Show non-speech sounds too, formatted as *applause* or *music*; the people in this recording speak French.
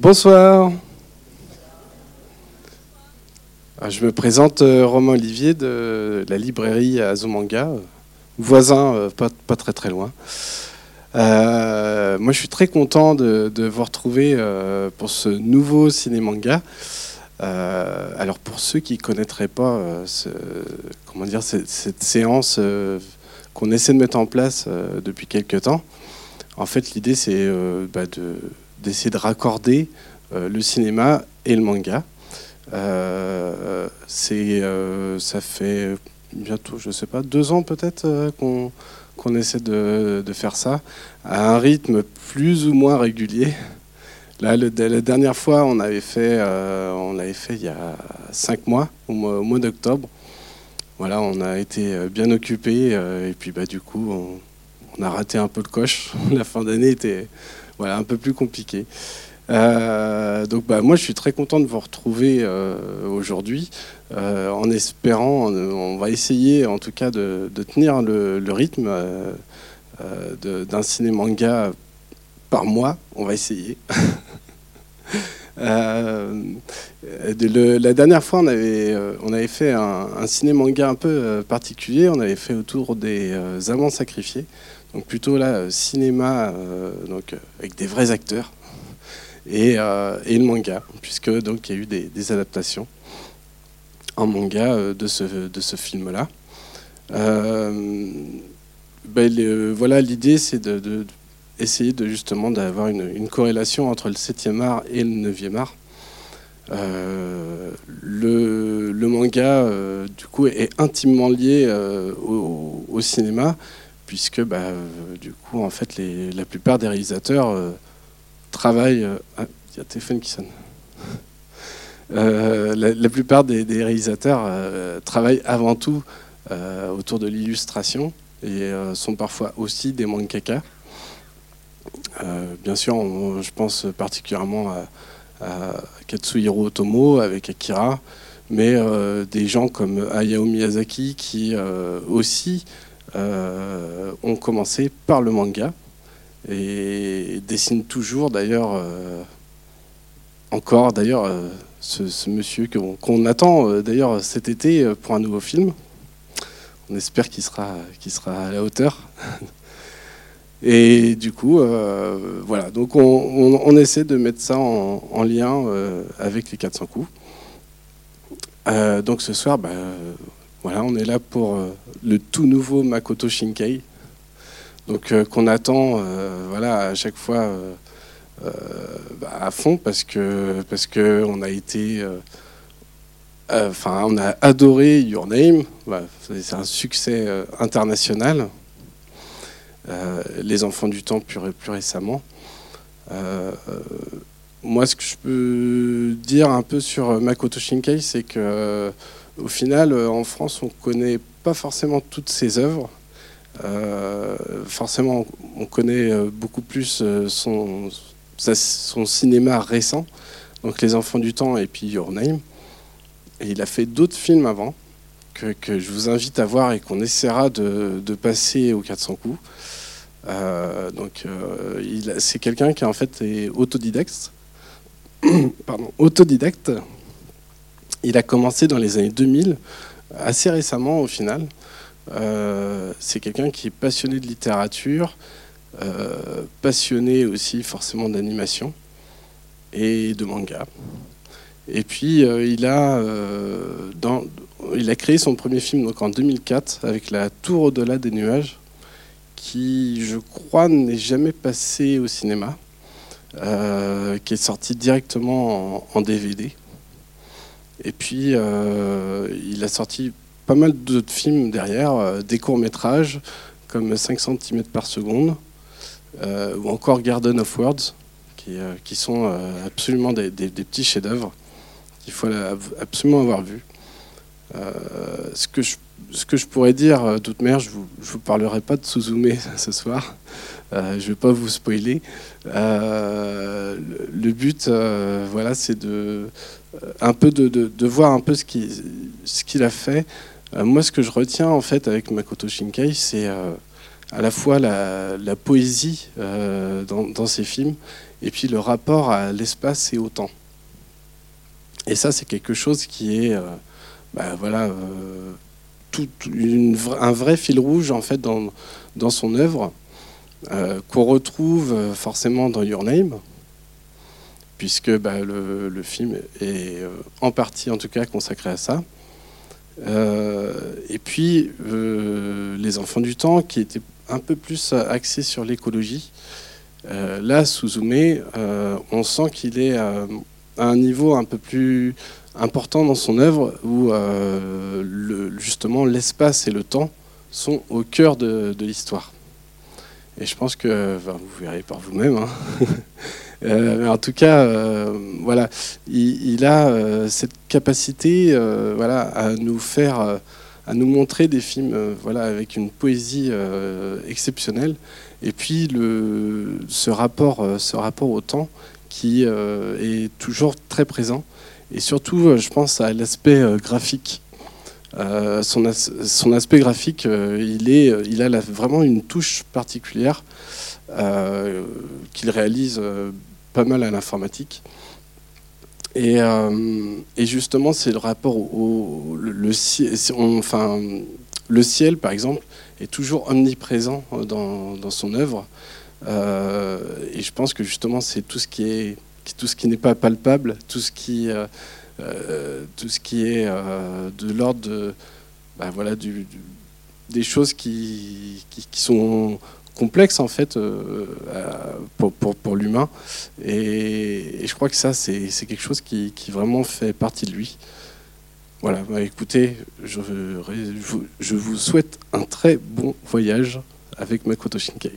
Bonsoir. Ah, je me présente euh, Romain Olivier de la librairie Azumanga, voisin euh, pas, très très loin. Euh, moi je suis très content de, vous retrouver pour ce nouveau ciné-manga. alors pour ceux qui ne connaîtraient pas comment dire, cette, séance qu'on essaie de mettre en place depuis quelques temps, en fait l'idée c'est bah, d'essayer de raccorder le cinéma et le manga. Euh, c'est, euh, ça fait bientôt, je sais pas, deux ans peut-être euh, qu'on qu'on essaie de, de, faire ça à un rythme plus ou moins régulier. Là, la dernière fois, on avait fait, l'avait fait il y a cinq mois, au mois, d'octobre. Voilà, on a été bien occupé et puis bah du coup, on, a raté un peu le coche. *laughs* la fin d'année était voilà un peu plus compliquée. Euh, donc bah, moi je suis très content de vous retrouver euh, aujourd'hui euh, en espérant, on va essayer en tout cas de, tenir le, rythme d'un ciné-manga par mois, on va essayer. *laughs* la dernière fois, on avait, on avait fait un, un ciné-manga un peu particulier. On avait fait autour des amants sacrifiés. Donc plutôt là, cinéma donc, avec des vrais acteurs. Euh, et, le manga, puisque donc il y a eu des, adaptations en manga euh, de ce, de ce film-là. Euh, ben, voilà, l'idée c'est de, essayer de justement d'avoir une, corrélation entre le 7e art et le 9e art. le, manga, du coup, est intimement lié au, cinéma, puisque, bah, du coup, en fait, la plupart des réalisateurs travaillent. Euh, ah, il y a téléphone qui sonne. *laughs* Euh, la, plupart des, réalisateurs euh, travaillent avant tout autour de l'illustration et sont parfois aussi des mangaka. bien sûr, je pense particulièrement à, Katsuhiro Otomo avec Akira, mais des gens comme Hayao Miyazaki qui aussi ont commencé par le manga et dessine toujours d'ailleurs euh, encore d'ailleurs euh, ce, monsieur qu'on attend euh, d'ailleurs cet été pour un nouveau film. On espère qu'il sera, sera à la hauteur. *laughs* Et du coup, voilà. Donc on, essaie de mettre ça en, lien avec les 400 coups. donc ce soir, bah, on est là pour le tout nouveau Makoto Shinkei, donc euh, qu'on attend euh, voilà, à chaque fois euh, bah, à fond parce que on a été enfin on a adoré Your Name. C'est un succès international. Les enfants du temps plus, plus récemment. Moi ce que je peux dire un peu sur Makoto Shinkai c'est que au final en France on connaît pas forcément toutes ses œuvres euh, forcément, on connaît euh, beaucoup plus euh, son, cinéma récent, donc Les Enfants du Temps et puis Your Name. Et il a fait d'autres films avant que, je vous invite à voir et qu'on essaiera de, de, passer aux 400 coups. donc, c'est quelqu'un qui en fait est autodidacte. *coughs* Pardon, autodidacte. Il a commencé dans les années 2000, assez récemment au final. Euh, c'est quelqu'un qui est passionné de littérature, euh, passionné aussi forcément d'animation et de manga. Et puis euh, il, a, dans, il a créé son premier film donc, en 2004 avec La Tour au-delà des nuages, qui je crois n'est jamais passé au cinéma, qui est sorti directement en, en DVD. Et puis il a sorti pas mal d'autres films derrière, euh, des courts-métrages comme 5 cm par seconde, euh, ou encore Garden of Words, qui, euh, sont absolument des, petits chefs-d'œuvre qu'il faut absolument avoir vu. ce, que je, ce que je pourrais dire, toute mère, je ne vous, parlerai pas de Suzume *laughs* ce soir. je ne vais pas vous spoiler. le but, voilà, c'est de un peu de, voir un peu ce qu'il a fait euh, moi, ce que je retiens en fait avec Makoto Shinkai, c'est euh, à la fois la, poésie euh, dans, ses films et puis le rapport à l'espace et au temps. Et ça, c'est quelque chose qui est, bah, voilà, un vrai fil rouge en fait dans, dans son œuvre, qu'on retrouve forcément dans Your Name, puisque bah, le, film est en partie en tout cas consacré à ça. et puis Les Enfants du Temps, qui était un peu plus axé sur l'écologie. Euh, là, Suzume, euh, on sent qu'il est un niveau un peu plus important dans son œuvre où euh, justement l'espace et le temps sont au cœur de, l'histoire. Et je pense que vous verrez par vous-même. Hein. *laughs* mais en tout cas, voilà, il, a cette capacité, voilà, à nous faire à nous montrer des films euh, voilà, avec une poésie euh, exceptionnelle. Et puis le, ce, rapport, euh, ce rapport au temps qui est toujours très présent. Et surtout, je pense à l'aspect graphique. son, son, aspect graphique, il, est, il a vraiment une touche particulière qu'il réalise pas mal à l'informatique. Euh, et, justement, c'est le rapport au, le, enfin, le ciel, par exemple, est toujours omniprésent dans, son œuvre. Euh, et je pense que justement, c'est tout ce qui est tout ce qui n'est pas palpable, tout ce qui, euh, tout ce qui est de l'ordre de, bah, voilà, des choses qui, sont complexe en fait euh, pour, pour, l'humain. Et, je crois que ça, c'est quelque chose qui, qui, vraiment fait partie de lui. Voilà, bah, écoutez, je, je vous souhaite un très bon voyage avec Makoto Shinkai.